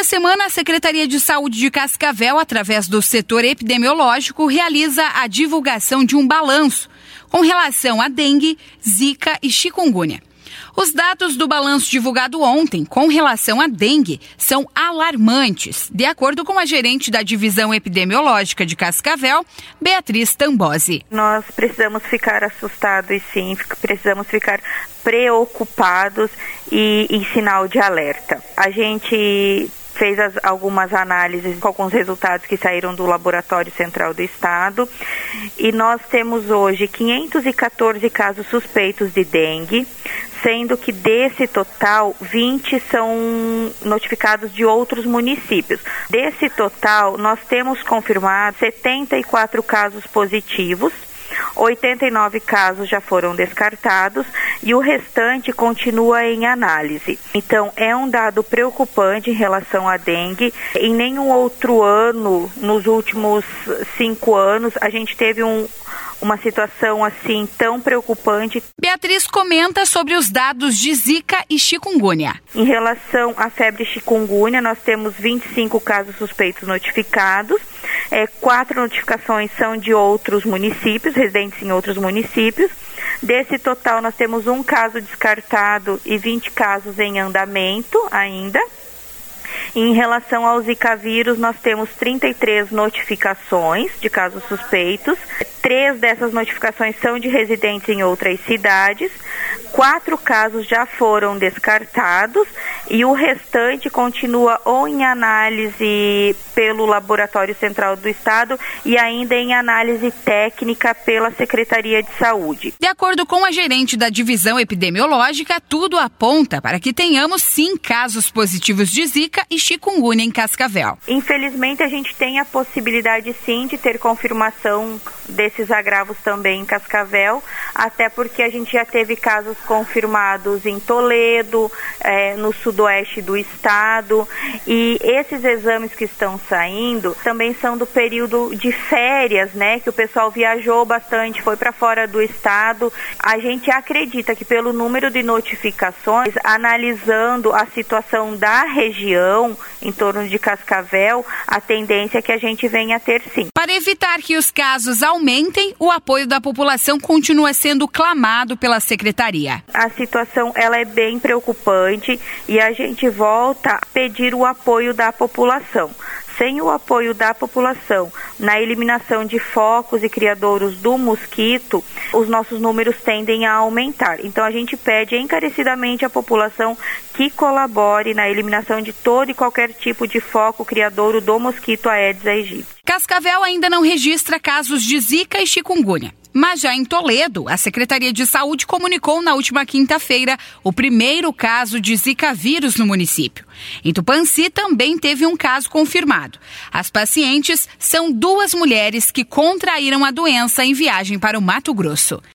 Toda semana, a Secretaria de Saúde de Cascavel, através do setor epidemiológico, realiza a divulgação de um balanço com relação a dengue, zika e chikungunya. Os dados do balanço divulgado ontem com relação à dengue são alarmantes, de acordo com a gerente da Divisão Epidemiológica de Cascavel, Beatriz Tambosi. Nós precisamos ficar assustados, sim, precisamos ficar preocupados e em sinal de alerta. A gente fez as, algumas análises com alguns resultados que saíram do Laboratório Central do Estado e nós temos hoje 514 casos suspeitos de dengue, sendo que desse total, 20 são notificados de outros municípios. Desse total, nós temos confirmado 74 casos positivos. 89 casos já foram descartados e o restante continua em análise. Então, é um dado preocupante em relação à dengue. Em nenhum outro ano, nos últimos cinco anos, a gente teve um, uma situação assim tão preocupante. Beatriz comenta sobre os dados de Zika e chikungunya. Em relação à febre chikungunya, nós temos 25 casos suspeitos notificados. É, quatro notificações são de outros municípios, residentes em outros municípios. Desse total, nós temos um caso descartado e 20 casos em andamento ainda. Em relação ao Zika vírus, nós temos 33 notificações de casos suspeitos. Três dessas notificações são de residentes em outras cidades. Quatro casos já foram descartados e o restante continua ou em análise pelo Laboratório Central do Estado e ainda em análise técnica pela Secretaria de Saúde. De acordo com a gerente da divisão epidemiológica, tudo aponta para que tenhamos sim casos positivos de Zika e chikungunya em Cascavel. Infelizmente, a gente tem a possibilidade sim de ter confirmação desses agravos também em Cascavel, até porque a gente já teve casos confirmados em Toledo, é, no sudoeste do estado, e esses exames que estão saindo também são do período de férias, né, que o pessoal viajou bastante, foi para fora do estado. A gente acredita que pelo número de notificações, analisando a situação da região em torno de Cascavel, a tendência é que a gente venha a ter sim. Para evitar que os casos aumentem, o apoio da população continua sendo clamado pela secretaria. A situação ela é bem preocupante e a gente volta a pedir o apoio da população sem o apoio da população na eliminação de focos e criadouros do mosquito, os nossos números tendem a aumentar. Então a gente pede encarecidamente à população que colabore na eliminação de todo e qualquer tipo de foco criadouro do mosquito Aedes aegypti. Cascavel ainda não registra casos de zika e chikungunya. Mas já em Toledo, a Secretaria de Saúde comunicou na última quinta-feira o primeiro caso de Zika vírus no município. Em Tupanci também teve um caso confirmado. As pacientes são duas mulheres que contraíram a doença em viagem para o Mato Grosso.